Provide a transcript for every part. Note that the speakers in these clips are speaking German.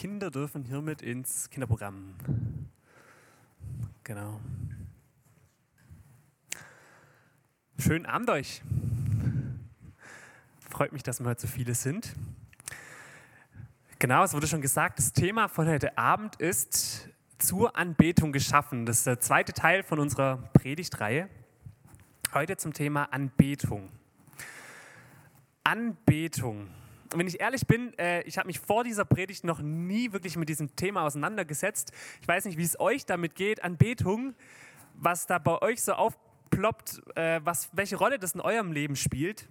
Kinder dürfen hiermit ins Kinderprogramm. Genau. Schönen Abend euch. Freut mich, dass wir heute so viele sind. Genau, es wurde schon gesagt, das Thema von heute Abend ist zur Anbetung geschaffen. Das ist der zweite Teil von unserer Predigtreihe. Heute zum Thema Anbetung. Anbetung. Wenn ich ehrlich bin, äh, ich habe mich vor dieser Predigt noch nie wirklich mit diesem Thema auseinandergesetzt. Ich weiß nicht, wie es euch damit geht, Anbetung, was da bei euch so aufploppt, äh, was, welche Rolle das in eurem Leben spielt.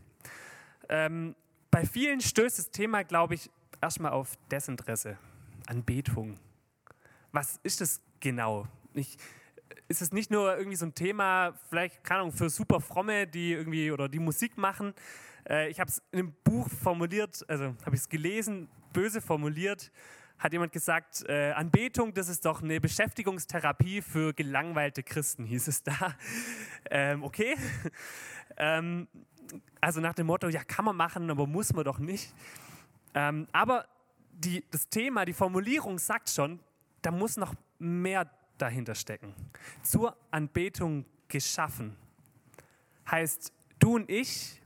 Ähm, bei vielen stößt das Thema, glaube ich, erstmal auf Desinteresse, Anbetung. Was ist das genau? Ich, ist es nicht nur irgendwie so ein Thema, vielleicht, keine Ahnung, für super Fromme, die irgendwie oder die Musik machen, äh, ich habe es in einem Buch formuliert, also habe ich es gelesen, böse formuliert, hat jemand gesagt, äh, Anbetung, das ist doch eine Beschäftigungstherapie für gelangweilte Christen, hieß es da. Ähm, okay. ähm, also nach dem Motto, ja, kann man machen, aber muss man doch nicht. Ähm, aber die, das Thema, die Formulierung sagt schon, da muss noch mehr dahinter stecken. Zur Anbetung geschaffen. Heißt, du und ich,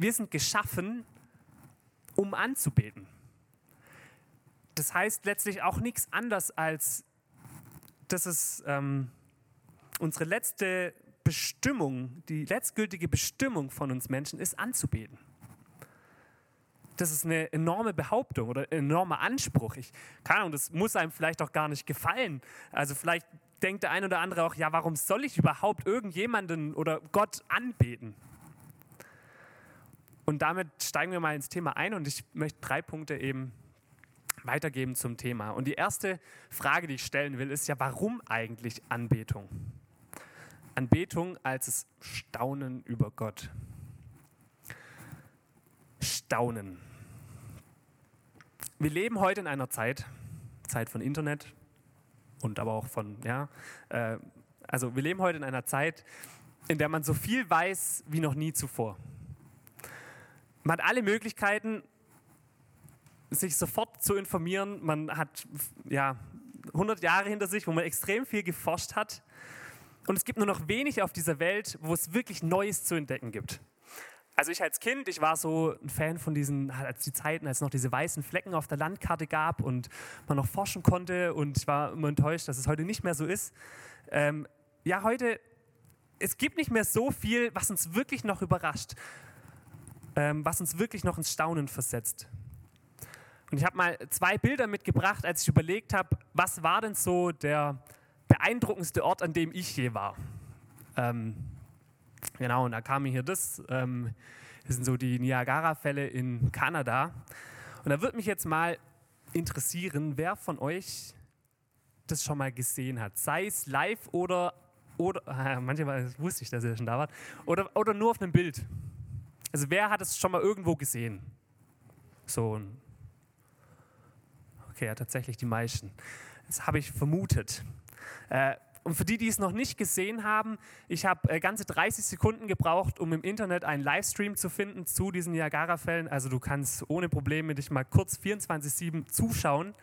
wir sind geschaffen, um anzubeten. Das heißt letztlich auch nichts anderes als, dass es ähm, unsere letzte Bestimmung, die letztgültige Bestimmung von uns Menschen ist, anzubeten. Das ist eine enorme Behauptung oder ein enormer Anspruch. Ich, keine Ahnung, das muss einem vielleicht auch gar nicht gefallen. Also vielleicht denkt der ein oder andere auch, ja, warum soll ich überhaupt irgendjemanden oder Gott anbeten? Und damit steigen wir mal ins Thema ein und ich möchte drei Punkte eben weitergeben zum Thema. Und die erste Frage, die ich stellen will, ist ja, warum eigentlich Anbetung? Anbetung als das Staunen über Gott. Staunen. Wir leben heute in einer Zeit, Zeit von Internet und aber auch von, ja, äh, also wir leben heute in einer Zeit, in der man so viel weiß wie noch nie zuvor. Man hat alle Möglichkeiten, sich sofort zu informieren. Man hat ja 100 Jahre hinter sich, wo man extrem viel geforscht hat. Und es gibt nur noch wenig auf dieser Welt, wo es wirklich Neues zu entdecken gibt. Also ich als Kind, ich war so ein Fan von diesen, als die Zeiten, als es noch diese weißen Flecken auf der Landkarte gab und man noch forschen konnte und ich war immer enttäuscht, dass es heute nicht mehr so ist. Ähm, ja, heute, es gibt nicht mehr so viel, was uns wirklich noch überrascht ähm, was uns wirklich noch ins Staunen versetzt. Und ich habe mal zwei Bilder mitgebracht, als ich überlegt habe, was war denn so der beeindruckendste Ort, an dem ich je war. Ähm, genau, und da kam mir hier das. Ähm, das sind so die Niagara-Fälle in Kanada. Und da würde mich jetzt mal interessieren, wer von euch das schon mal gesehen hat. Sei es live oder, oder äh, manchmal wusste ich, dass ihr schon da wart, oder, oder nur auf einem Bild. Also wer hat es schon mal irgendwo gesehen? So Okay, ja, tatsächlich die meisten. Das habe ich vermutet. Äh, und für die, die es noch nicht gesehen haben, ich habe äh, ganze 30 Sekunden gebraucht, um im Internet einen Livestream zu finden zu diesen Niagara-Fällen. Also du kannst ohne Probleme dich mal kurz 24-7 zuschauen.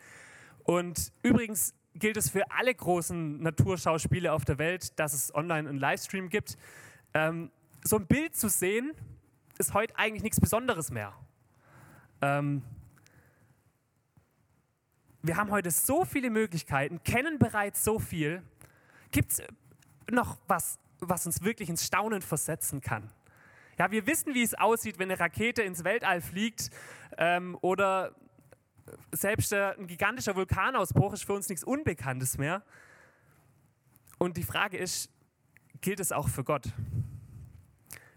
Und übrigens gilt es für alle großen Naturschauspiele auf der Welt, dass es online einen Livestream gibt. Ähm, so ein Bild zu sehen, ist heute eigentlich nichts Besonderes mehr. Ähm, wir haben heute so viele Möglichkeiten, kennen bereits so viel. Gibt es noch was, was uns wirklich ins Staunen versetzen kann? Ja, wir wissen, wie es aussieht, wenn eine Rakete ins Weltall fliegt ähm, oder selbst ein gigantischer Vulkanausbruch ist für uns nichts Unbekanntes mehr. Und die Frage ist, gilt es auch für Gott?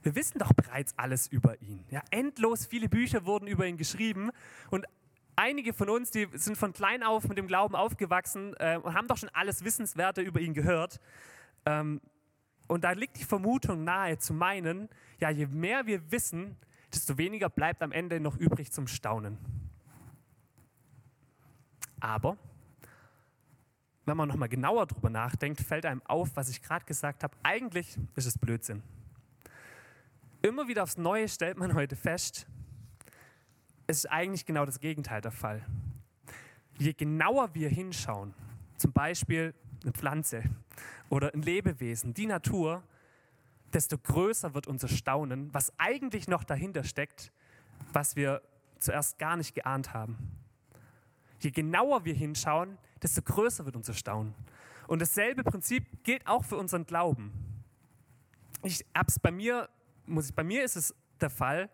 Wir wissen doch bereits alles über ihn. Ja, endlos viele Bücher wurden über ihn geschrieben und einige von uns, die sind von klein auf mit dem Glauben aufgewachsen äh, und haben doch schon alles Wissenswerte über ihn gehört. Ähm, und da liegt die Vermutung nahe zu meinen, ja, je mehr wir wissen, desto weniger bleibt am Ende noch übrig zum Staunen. Aber wenn man nochmal genauer drüber nachdenkt, fällt einem auf, was ich gerade gesagt habe, eigentlich ist es Blödsinn. Immer wieder aufs Neue stellt man heute fest, es ist eigentlich genau das Gegenteil der Fall. je genauer wir hinschauen, zum Beispiel eine Pflanze oder ein Lebewesen, die Natur, desto größer wird unser Staunen, was eigentlich noch dahinter steckt, was wir zuerst gar nicht geahnt haben. Je genauer wir hinschauen, desto größer wird unser Staunen. Und dasselbe Prinzip gilt auch für unseren Glauben. Ich hab's bei mir, muss ich, bei mir ist es der Fall.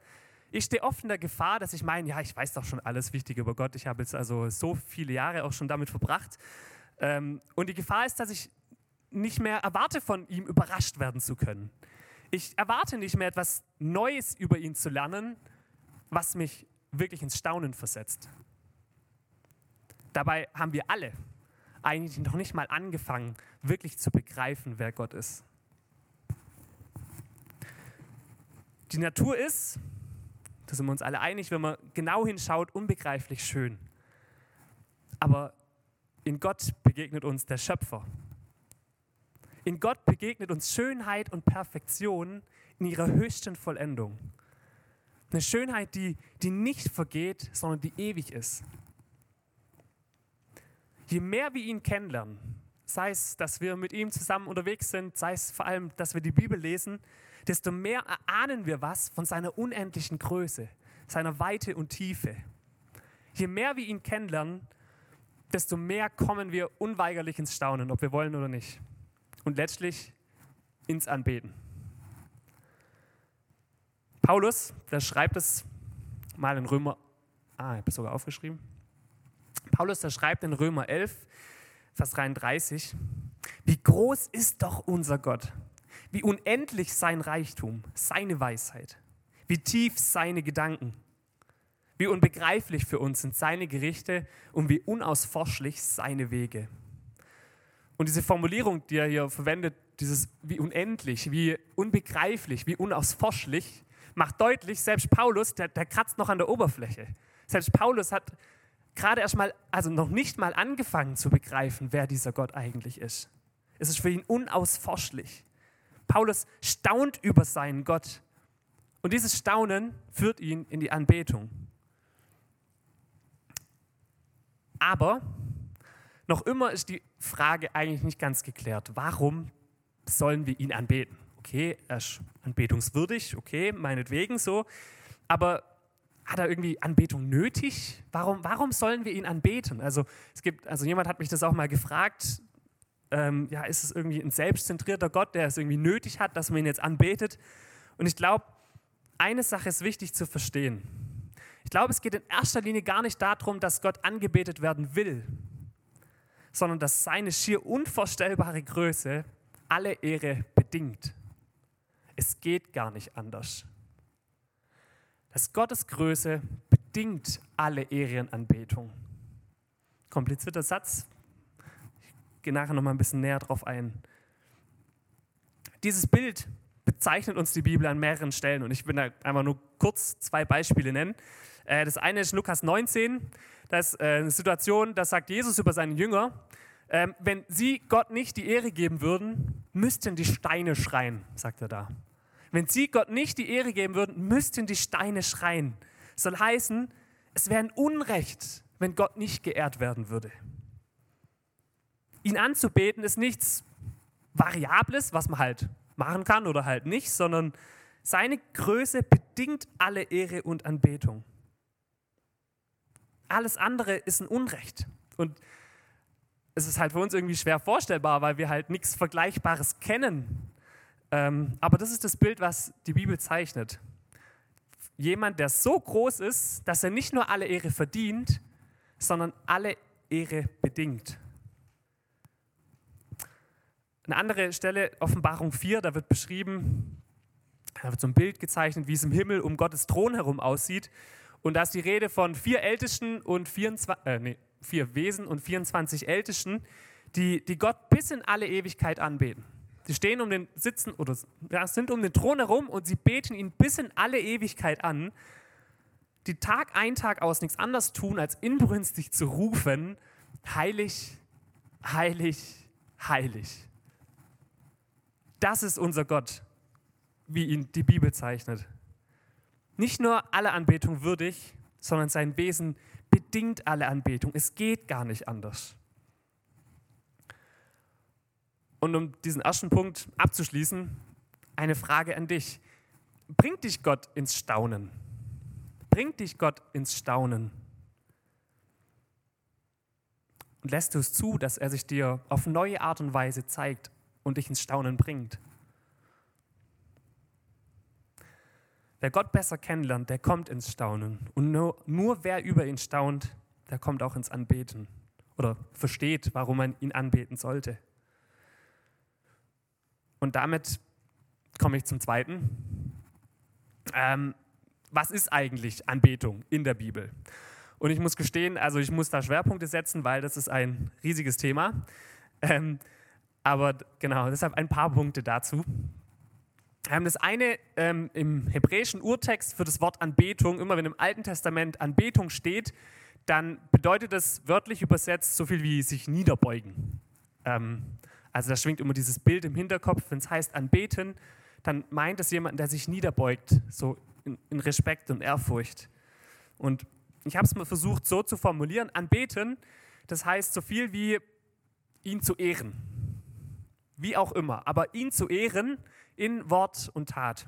Ich stehe oft in der Gefahr, dass ich meine, ja, ich weiß doch schon alles Wichtige über Gott. Ich habe jetzt also so viele Jahre auch schon damit verbracht. Ähm, und die Gefahr ist, dass ich nicht mehr erwarte, von ihm überrascht werden zu können. Ich erwarte nicht mehr etwas Neues über ihn zu lernen, was mich wirklich ins Staunen versetzt. Dabei haben wir alle eigentlich noch nicht mal angefangen, wirklich zu begreifen, wer Gott ist. Die Natur ist, da sind wir uns alle einig, wenn man genau hinschaut, unbegreiflich schön. Aber in Gott begegnet uns der Schöpfer. In Gott begegnet uns Schönheit und Perfektion in ihrer höchsten Vollendung. Eine Schönheit, die, die nicht vergeht, sondern die ewig ist. Je mehr wir ihn kennenlernen, sei es, dass wir mit ihm zusammen unterwegs sind, sei es vor allem, dass wir die Bibel lesen, desto mehr erahnen wir was von seiner unendlichen Größe, seiner Weite und Tiefe. Je mehr wir ihn kennenlernen, desto mehr kommen wir unweigerlich ins Staunen, ob wir wollen oder nicht. Und letztlich ins Anbeten. Paulus, der schreibt es mal in Römer, ah, ich habe es sogar aufgeschrieben. Paulus, der schreibt in Römer 11, Vers 33, wie groß ist doch unser Gott, wie unendlich sein Reichtum, seine Weisheit, wie tief seine Gedanken, wie unbegreiflich für uns sind seine Gerichte und wie unausforschlich seine Wege. Und diese Formulierung, die er hier verwendet, dieses wie unendlich, wie unbegreiflich, wie unausforschlich, macht deutlich, selbst Paulus, der, der kratzt noch an der Oberfläche. Selbst Paulus hat gerade erst mal, also noch nicht mal angefangen zu begreifen, wer dieser Gott eigentlich ist. Es ist für ihn unausforschlich. Paulus staunt über seinen Gott. Und dieses Staunen führt ihn in die Anbetung. Aber noch immer ist die Frage eigentlich nicht ganz geklärt. Warum sollen wir ihn anbeten? Okay, er ist anbetungswürdig, okay, meinetwegen so. Aber hat er irgendwie Anbetung nötig? Warum, warum sollen wir ihn anbeten? Also, es gibt, also jemand hat mich das auch mal gefragt. Ähm, ja, ist es irgendwie ein selbstzentrierter Gott, der es irgendwie nötig hat, dass man ihn jetzt anbetet? Und ich glaube, eine Sache ist wichtig zu verstehen. Ich glaube, es geht in erster Linie gar nicht darum, dass Gott angebetet werden will, sondern dass seine schier unvorstellbare Größe alle Ehre bedingt. Es geht gar nicht anders. Dass Gottes Größe bedingt alle Ehrenanbetung. Komplizierter Satz. Gehe nachher noch mal ein bisschen näher drauf ein. Dieses Bild bezeichnet uns die Bibel an mehreren Stellen und ich will da einfach nur kurz zwei Beispiele nennen. Äh, das eine ist Lukas 19. Das ist äh, eine Situation, da sagt Jesus über seine Jünger, ähm, wenn sie Gott nicht die Ehre geben würden, müssten die Steine schreien, sagt er da. Wenn sie Gott nicht die Ehre geben würden, müssten die Steine schreien. Das soll heißen, es wäre ein Unrecht, wenn Gott nicht geehrt werden würde. Ihn anzubeten ist nichts Variables, was man halt machen kann oder halt nicht, sondern seine Größe bedingt alle Ehre und Anbetung. Alles andere ist ein Unrecht. Und es ist halt für uns irgendwie schwer vorstellbar, weil wir halt nichts Vergleichbares kennen. Ähm, aber das ist das Bild, was die Bibel zeichnet. Jemand, der so groß ist, dass er nicht nur alle Ehre verdient, sondern alle Ehre bedingt. Eine andere Stelle, Offenbarung 4, da wird beschrieben, da wird so ein Bild gezeichnet, wie es im Himmel um Gottes Thron herum aussieht. Und da ist die Rede von vier Ältesten und 24, äh, nee, vier Wesen und 24 Ältesten, die, die Gott bis in alle Ewigkeit anbeten. Sie stehen um den Sitzen oder ja, sind um den Thron herum und sie beten ihn bis in alle Ewigkeit an, die Tag ein, Tag aus nichts anderes tun, als inbrünstig zu rufen, heilig, heilig, heilig. Das ist unser Gott, wie ihn die Bibel zeichnet nicht nur aller Anbetung würdig, sondern sein Wesen bedingt alle Anbetung. Es geht gar nicht anders. Und um diesen ersten Punkt abzuschließen, eine Frage an dich. Bringt dich Gott ins Staunen? Bringt dich Gott ins Staunen? Und lässt du es zu, dass er sich dir auf neue Art und Weise zeigt und dich ins Staunen bringt? Wer Gott besser kennenlernt, der kommt ins Staunen. Und nur, nur wer über ihn staunt, der kommt auch ins Anbeten oder versteht, warum man ihn anbeten sollte. Und damit komme ich zum zweiten. Ähm, was ist eigentlich Anbetung in der Bibel? Und ich muss gestehen, also ich muss da Schwerpunkte setzen, weil das ist ein riesiges Thema. Ähm, aber genau, deshalb ein paar Punkte dazu. Ähm, das eine ähm, im hebräischen Urtext für das Wort Anbetung, immer wenn im Alten Testament Anbetung steht, dann bedeutet das wörtlich übersetzt so viel wie sich niederbeugen. Ähm, also da schwingt immer dieses Bild im Hinterkopf, wenn es heißt anbeten, dann meint es jemand, der sich niederbeugt, so in, in Respekt und Ehrfurcht. Und ich habe es mal versucht so zu formulieren, anbeten, das heißt so viel wie ihn zu ehren. Wie auch immer, aber ihn zu ehren in Wort und Tat.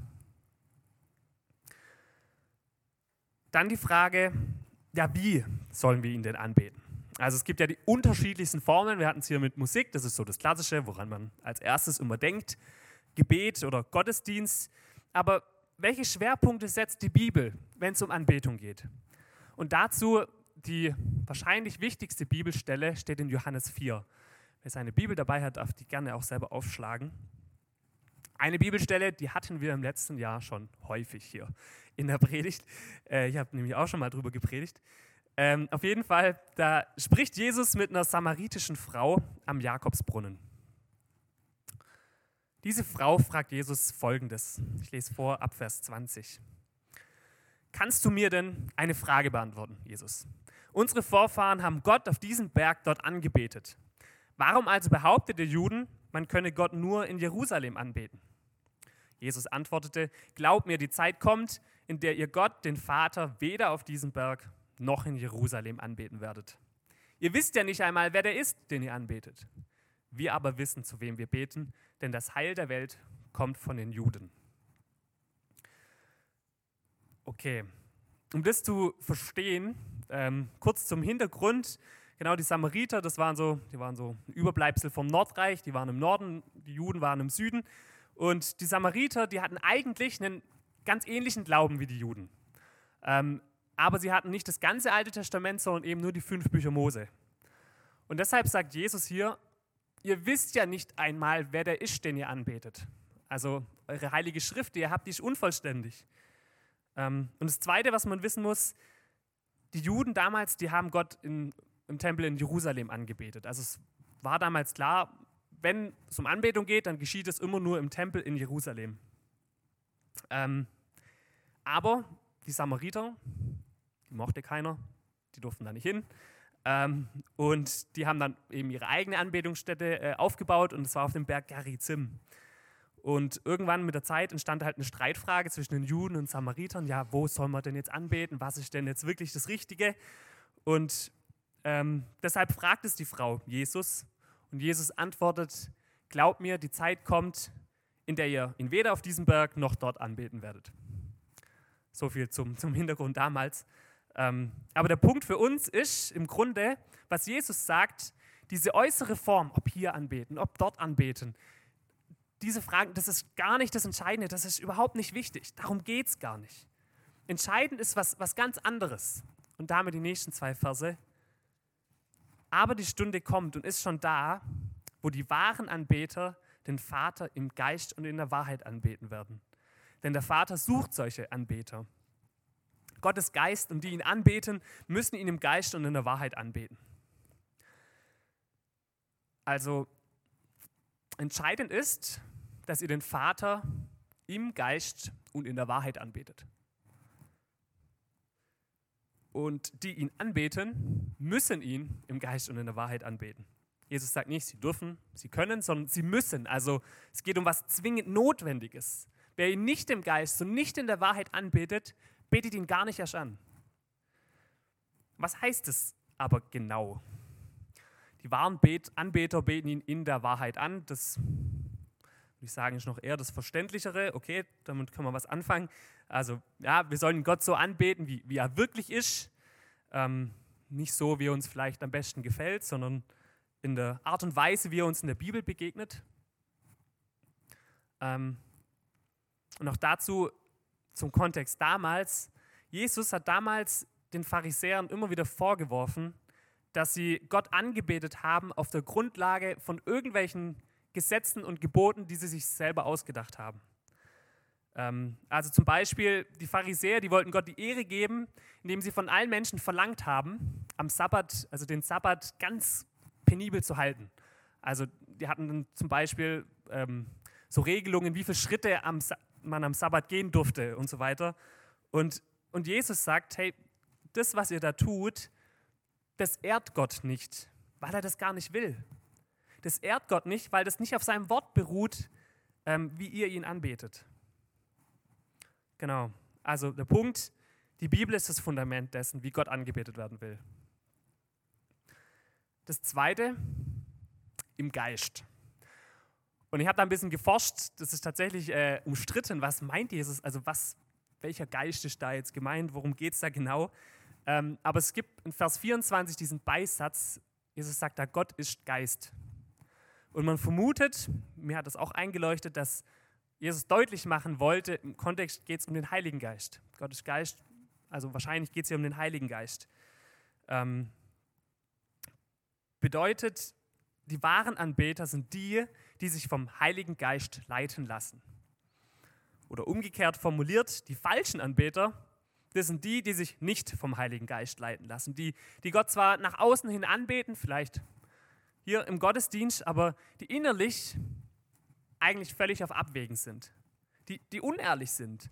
Dann die Frage, ja, wie sollen wir ihn denn anbeten? Also es gibt ja die unterschiedlichsten Formen. Wir hatten es hier mit Musik, das ist so das Klassische, woran man als erstes immer denkt. Gebet oder Gottesdienst. Aber welche Schwerpunkte setzt die Bibel, wenn es um Anbetung geht? Und dazu die wahrscheinlich wichtigste Bibelstelle steht in Johannes 4. Wer seine Bibel dabei hat, darf die gerne auch selber aufschlagen. Eine Bibelstelle, die hatten wir im letzten Jahr schon häufig hier in der Predigt. Äh, ich habe nämlich auch schon mal drüber gepredigt. Ähm, auf jeden Fall, da spricht Jesus mit einer samaritischen Frau am Jakobsbrunnen. Diese Frau fragt Jesus folgendes. Ich lese vor ab Vers 20. Kannst du mir denn eine Frage beantworten, Jesus? Unsere Vorfahren haben Gott auf diesem Berg dort angebetet. Warum also behauptet der Juden, man könne Gott nur in Jerusalem anbeten? Jesus antwortete, Glaub mir, die Zeit kommt, in der ihr Gott, den Vater, weder auf diesem Berg noch in Jerusalem anbeten werdet. Ihr wisst ja nicht einmal, wer der ist, den ihr anbetet. Wir aber wissen, zu wem wir beten, denn das Heil der Welt kommt von den Juden. Okay, um das zu verstehen, ähm, kurz zum Hintergrund. Genau, die Samariter, das waren so, die waren so ein Überbleibsel vom Nordreich, die waren im Norden, die Juden waren im Süden. Und die Samariter, die hatten eigentlich einen ganz ähnlichen Glauben wie die Juden. Ähm, aber sie hatten nicht das ganze Alte Testament, sondern eben nur die fünf Bücher Mose. Und deshalb sagt Jesus hier, ihr wisst ja nicht einmal, wer der ist, den ihr anbetet. Also eure heilige Schrift, die ihr habt, die ist unvollständig. Ähm, und das Zweite, was man wissen muss, die Juden damals, die haben Gott in, im Tempel in Jerusalem angebetet. Also es war damals klar, wenn es um Anbetung geht, dann geschieht es immer nur im Tempel in Jerusalem. Ähm, aber die Samariter, die mochte keiner, die durften da nicht hin. Ähm, und die haben dann eben ihre eigene Anbetungsstätte äh, aufgebaut und es war auf dem Berg Gerizim. Und irgendwann mit der Zeit entstand halt eine Streitfrage zwischen den Juden und Samaritern. Ja, wo soll man denn jetzt anbeten? Was ist denn jetzt wirklich das Richtige? Und ähm, deshalb fragt es die Frau Jesus. Und Jesus antwortet, glaubt mir, die Zeit kommt, in der ihr ihn weder auf diesem Berg noch dort anbeten werdet. So viel zum, zum Hintergrund damals. Ähm, aber der Punkt für uns ist im Grunde, was Jesus sagt, diese äußere Form, ob hier anbeten, ob dort anbeten, diese Fragen, das ist gar nicht das Entscheidende, das ist überhaupt nicht wichtig. Darum geht es gar nicht. Entscheidend ist was, was ganz anderes. Und damit die nächsten zwei Verse. Aber die Stunde kommt und ist schon da, wo die wahren Anbeter den Vater im Geist und in der Wahrheit anbeten werden. Denn der Vater sucht solche Anbeter. Gottes Geist und die ihn anbeten, müssen ihn im Geist und in der Wahrheit anbeten. Also entscheidend ist, dass ihr den Vater im Geist und in der Wahrheit anbetet. Und die ihn anbeten, müssen ihn im Geist und in der Wahrheit anbeten. Jesus sagt nicht, sie dürfen, sie können, sondern sie müssen. Also es geht um was zwingend Notwendiges. Wer ihn nicht im Geist und nicht in der Wahrheit anbetet, betet ihn gar nicht erst an. Was heißt es aber genau? Die wahren Bet Anbeter beten ihn in der Wahrheit an. Das würde ich sagen, ist noch eher das Verständlichere. Okay, damit können wir was anfangen. Also, ja, wir sollen Gott so anbeten, wie, wie er wirklich ist. Ähm, nicht so, wie er uns vielleicht am besten gefällt, sondern in der Art und Weise, wie er uns in der Bibel begegnet. Ähm, und auch dazu zum Kontext damals. Jesus hat damals den Pharisäern immer wieder vorgeworfen, dass sie Gott angebetet haben auf der Grundlage von irgendwelchen Gesetzen und Geboten, die sie sich selber ausgedacht haben. Ähm, also zum Beispiel die Pharisäer, die wollten Gott die Ehre geben, indem sie von allen Menschen verlangt haben, am Sabbat, also den Sabbat ganz penibel zu halten. Also die hatten dann zum Beispiel ähm, so Regelungen, wie viele Schritte am, man am Sabbat gehen durfte und so weiter. Und, und Jesus sagt, hey, das, was ihr da tut, das ehrt Gott nicht, weil er das gar nicht will. Das ehrt Gott nicht, weil das nicht auf seinem Wort beruht, ähm, wie ihr ihn anbetet. Genau. Also der Punkt, die Bibel ist das Fundament dessen, wie Gott angebetet werden will. Das zweite, im Geist. Und ich habe da ein bisschen geforscht, das ist tatsächlich äh, umstritten, was meint Jesus, also was, welcher Geist ist da jetzt gemeint, worum geht es da genau. Ähm, aber es gibt in Vers 24 diesen Beisatz, Jesus sagt da, Gott ist Geist. Und man vermutet, mir hat das auch eingeleuchtet, dass Jesus deutlich machen wollte, im Kontext geht es um den Heiligen Geist. Gott ist Geist, also wahrscheinlich geht es hier um den Heiligen Geist. Ähm, bedeutet, die wahren Anbeter sind die, die sich vom Heiligen Geist leiten lassen. Oder umgekehrt formuliert, die falschen Anbeter, das sind die, die sich nicht vom Heiligen Geist leiten lassen, die, die Gott zwar nach außen hin anbeten, vielleicht hier im Gottesdienst, aber die innerlich eigentlich völlig auf Abwägen sind, die, die unehrlich sind,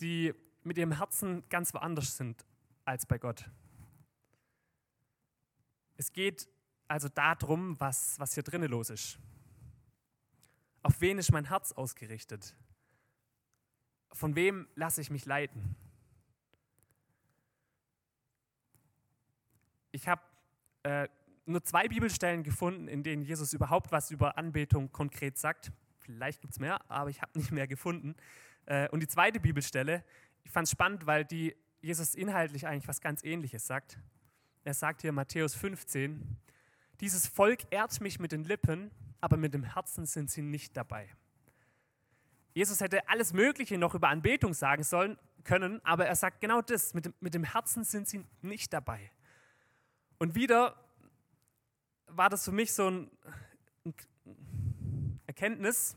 die mit ihrem Herzen ganz woanders sind als bei Gott. Es geht also darum, was, was hier drinnen los ist. Auf wen ist mein Herz ausgerichtet? Von wem lasse ich mich leiten? Ich habe äh, nur zwei Bibelstellen gefunden, in denen Jesus überhaupt was über Anbetung konkret sagt. Vielleicht gibt es mehr, aber ich habe nicht mehr gefunden. Äh, und die zweite Bibelstelle, ich fand es spannend, weil die Jesus inhaltlich eigentlich was ganz Ähnliches sagt. Er sagt hier Matthäus 15, dieses Volk ehrt mich mit den Lippen, aber mit dem Herzen sind sie nicht dabei. Jesus hätte alles Mögliche noch über Anbetung sagen sollen können, aber er sagt genau das, mit dem, mit dem Herzen sind sie nicht dabei. Und wieder war das für mich so ein, Erkenntnis,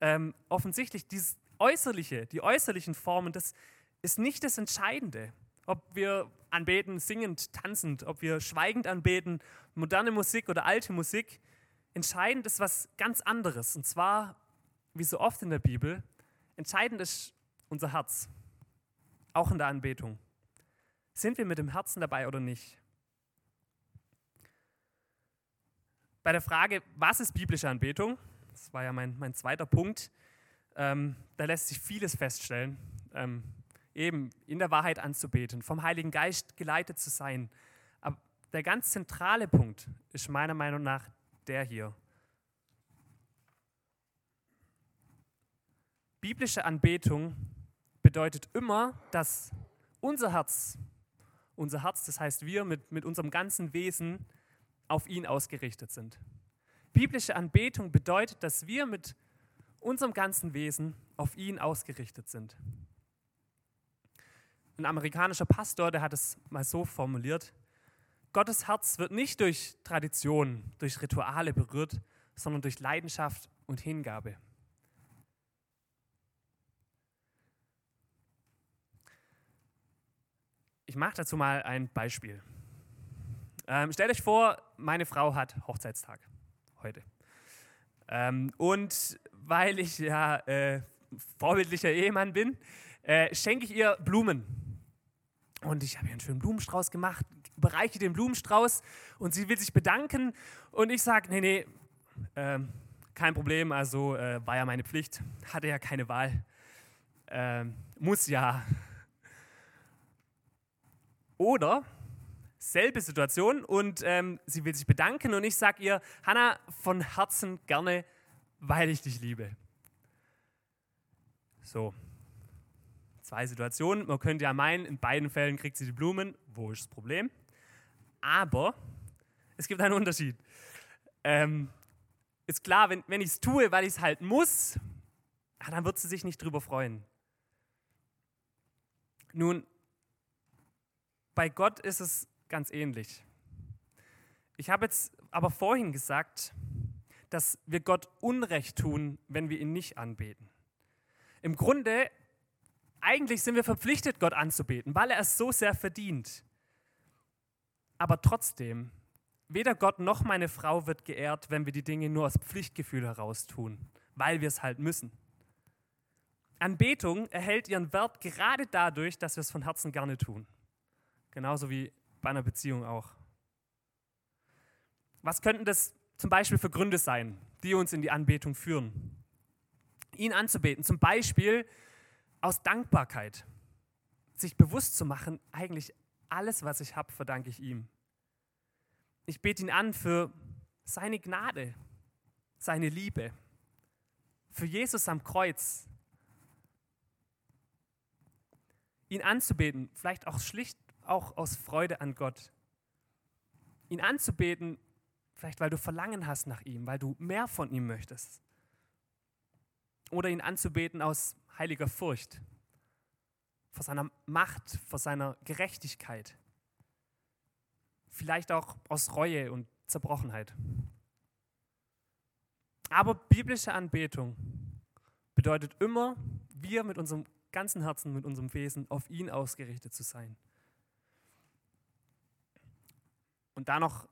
ähm, offensichtlich dieses Äußerliche, die äußerlichen Formen, das ist nicht das Entscheidende. Ob wir anbeten, singend, tanzend, ob wir schweigend anbeten, moderne Musik oder alte Musik, entscheidend ist was ganz anderes. Und zwar, wie so oft in der Bibel, entscheidend ist unser Herz, auch in der Anbetung. Sind wir mit dem Herzen dabei oder nicht? Bei der Frage, was ist biblische Anbetung, das war ja mein, mein zweiter Punkt, ähm, da lässt sich vieles feststellen. Ähm, eben in der Wahrheit anzubeten, vom Heiligen Geist geleitet zu sein. Aber der ganz zentrale Punkt ist meiner Meinung nach der hier. Biblische Anbetung bedeutet immer, dass unser Herz, unser Herz, das heißt wir mit, mit unserem ganzen Wesen, auf ihn ausgerichtet sind. Biblische Anbetung bedeutet, dass wir mit unserem ganzen Wesen auf ihn ausgerichtet sind. Ein amerikanischer Pastor, der hat es mal so formuliert, Gottes Herz wird nicht durch Tradition, durch Rituale berührt, sondern durch Leidenschaft und Hingabe. Ich mache dazu mal ein Beispiel. Ähm, stellt euch vor, meine Frau hat Hochzeitstag heute. Ähm, und weil ich ja äh, vorbildlicher Ehemann bin, äh, schenke ich ihr Blumen. Und ich habe ihr einen schönen Blumenstrauß gemacht, bereiche den Blumenstrauß und sie will sich bedanken. Und ich sage, nee, nee, äh, kein Problem, also äh, war ja meine Pflicht, hatte ja keine Wahl. Ähm, muss ja. Oder selbe Situation und ähm, sie will sich bedanken und ich sage ihr, Hannah, von Herzen gerne, weil ich dich liebe. So, zwei Situationen. Man könnte ja meinen, in beiden Fällen kriegt sie die Blumen. Wo ist das Problem? Aber es gibt einen Unterschied. Ähm, ist klar, wenn, wenn ich es tue, weil ich es halt muss, dann wird sie sich nicht drüber freuen. Nun, bei Gott ist es ganz ähnlich. Ich habe jetzt aber vorhin gesagt, dass wir Gott Unrecht tun, wenn wir ihn nicht anbeten. Im Grunde, eigentlich sind wir verpflichtet, Gott anzubeten, weil er es so sehr verdient. Aber trotzdem, weder Gott noch meine Frau wird geehrt, wenn wir die Dinge nur aus Pflichtgefühl heraus tun, weil wir es halt müssen. Anbetung erhält ihren Wert gerade dadurch, dass wir es von Herzen gerne tun. Genauso wie bei einer Beziehung auch. Was könnten das zum Beispiel für Gründe sein, die uns in die Anbetung führen? Ihn anzubeten, zum Beispiel aus Dankbarkeit, sich bewusst zu machen, eigentlich alles, was ich habe, verdanke ich ihm. Ich bete ihn an für seine Gnade, seine Liebe, für Jesus am Kreuz. Ihn anzubeten, vielleicht auch schlicht auch aus Freude an Gott. Ihn anzubeten, vielleicht weil du Verlangen hast nach ihm, weil du mehr von ihm möchtest. Oder ihn anzubeten aus heiliger Furcht, vor seiner Macht, vor seiner Gerechtigkeit. Vielleicht auch aus Reue und Zerbrochenheit. Aber biblische Anbetung bedeutet immer, wir mit unserem ganzen Herzen, mit unserem Wesen auf ihn ausgerichtet zu sein. Und da noch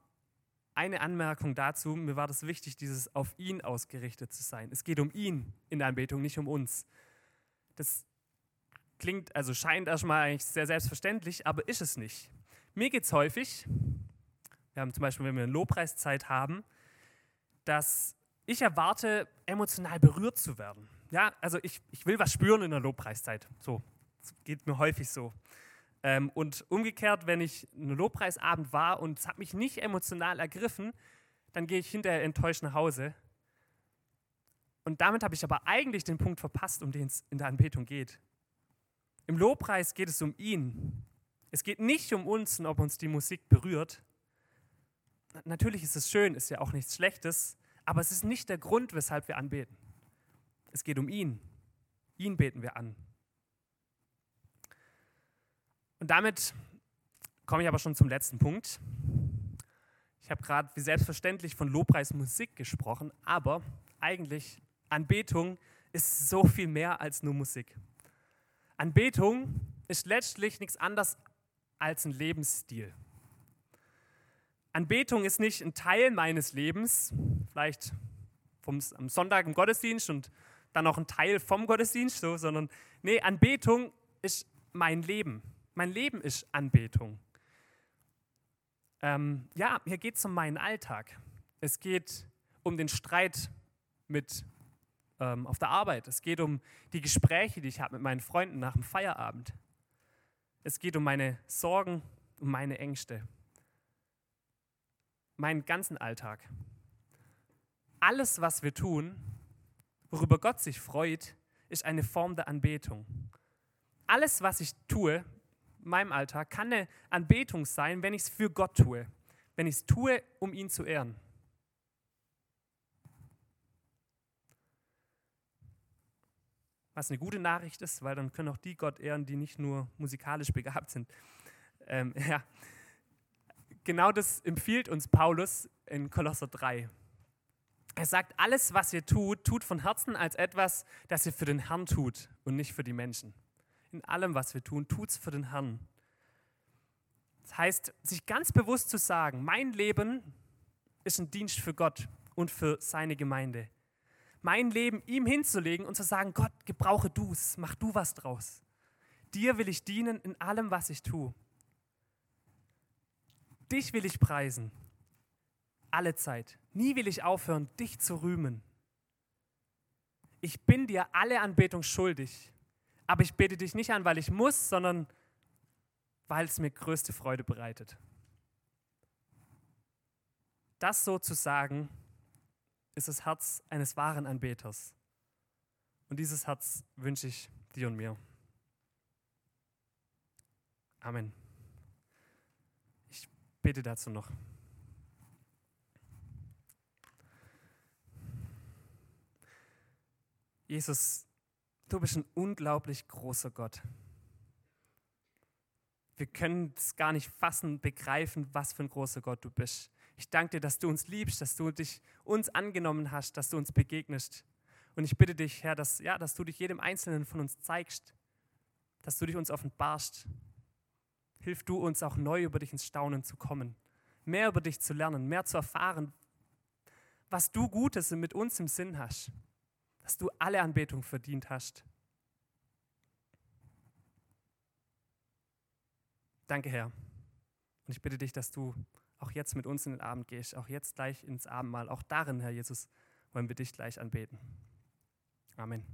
eine Anmerkung dazu. Mir war das wichtig, dieses auf ihn ausgerichtet zu sein. Es geht um ihn in der Anbetung, nicht um uns. Das klingt, also scheint erstmal eigentlich sehr selbstverständlich, aber ist es nicht. Mir geht es häufig, wir haben zum Beispiel, wenn wir eine Lobpreiszeit haben, dass ich erwarte, emotional berührt zu werden. Ja, also ich, ich will was spüren in der Lobpreiszeit. So, das geht mir häufig so. Ähm, und umgekehrt, wenn ich einen Lobpreisabend war und es hat mich nicht emotional ergriffen, dann gehe ich hinterher enttäuscht nach Hause. Und damit habe ich aber eigentlich den Punkt verpasst, um den es in der Anbetung geht. Im Lobpreis geht es um ihn. Es geht nicht um uns und ob uns die Musik berührt. Natürlich ist es schön, ist ja auch nichts Schlechtes, aber es ist nicht der Grund, weshalb wir anbeten. Es geht um ihn. Ihn beten wir an. Und damit komme ich aber schon zum letzten Punkt. Ich habe gerade wie selbstverständlich von Lobpreismusik gesprochen, aber eigentlich Anbetung ist so viel mehr als nur Musik. Anbetung ist letztlich nichts anderes als ein Lebensstil. Anbetung ist nicht ein Teil meines Lebens, vielleicht vom, am Sonntag im Gottesdienst und dann noch ein Teil vom Gottesdienst, so, sondern nee, Anbetung ist mein Leben. Mein Leben ist Anbetung. Ähm, ja, hier geht es um meinen Alltag. Es geht um den Streit mit ähm, auf der Arbeit. Es geht um die Gespräche, die ich habe mit meinen Freunden nach dem Feierabend. Es geht um meine Sorgen, um meine Ängste. Meinen ganzen Alltag. Alles, was wir tun, worüber Gott sich freut, ist eine Form der Anbetung. Alles, was ich tue, meinem Alltag kann eine Anbetung sein, wenn ich es für Gott tue, wenn ich es tue, um ihn zu ehren. Was eine gute Nachricht ist, weil dann können auch die Gott ehren, die nicht nur musikalisch begabt sind. Ähm, ja. Genau das empfiehlt uns Paulus in Kolosser 3. Er sagt, alles, was ihr tut, tut von Herzen als etwas, das ihr für den Herrn tut und nicht für die Menschen in allem, was wir tun, tut es für den Herrn. Das heißt, sich ganz bewusst zu sagen, mein Leben ist ein Dienst für Gott und für seine Gemeinde. Mein Leben ihm hinzulegen und zu sagen, Gott, gebrauche du es, mach du was draus. Dir will ich dienen in allem, was ich tue. Dich will ich preisen, alle Zeit. Nie will ich aufhören, dich zu rühmen. Ich bin dir alle Anbetung schuldig aber ich bete dich nicht an, weil ich muss, sondern weil es mir größte Freude bereitet. Das so zu sagen, ist das Herz eines wahren Anbeters. Und dieses Herz wünsche ich dir und mir. Amen. Ich bete dazu noch. Jesus, du bist ein unglaublich großer Gott. Wir können es gar nicht fassen, begreifen, was für ein großer Gott du bist. Ich danke dir, dass du uns liebst, dass du dich uns angenommen hast, dass du uns begegnest. Und ich bitte dich, Herr, dass, ja, dass du dich jedem Einzelnen von uns zeigst, dass du dich uns offenbarst. Hilf du uns auch neu über dich ins Staunen zu kommen, mehr über dich zu lernen, mehr zu erfahren, was du Gutes mit uns im Sinn hast, dass du alle Anbetung verdient hast. Danke, Herr. Und ich bitte dich, dass du auch jetzt mit uns in den Abend gehst, auch jetzt gleich ins Abendmahl. Auch darin, Herr Jesus, wollen wir dich gleich anbeten. Amen.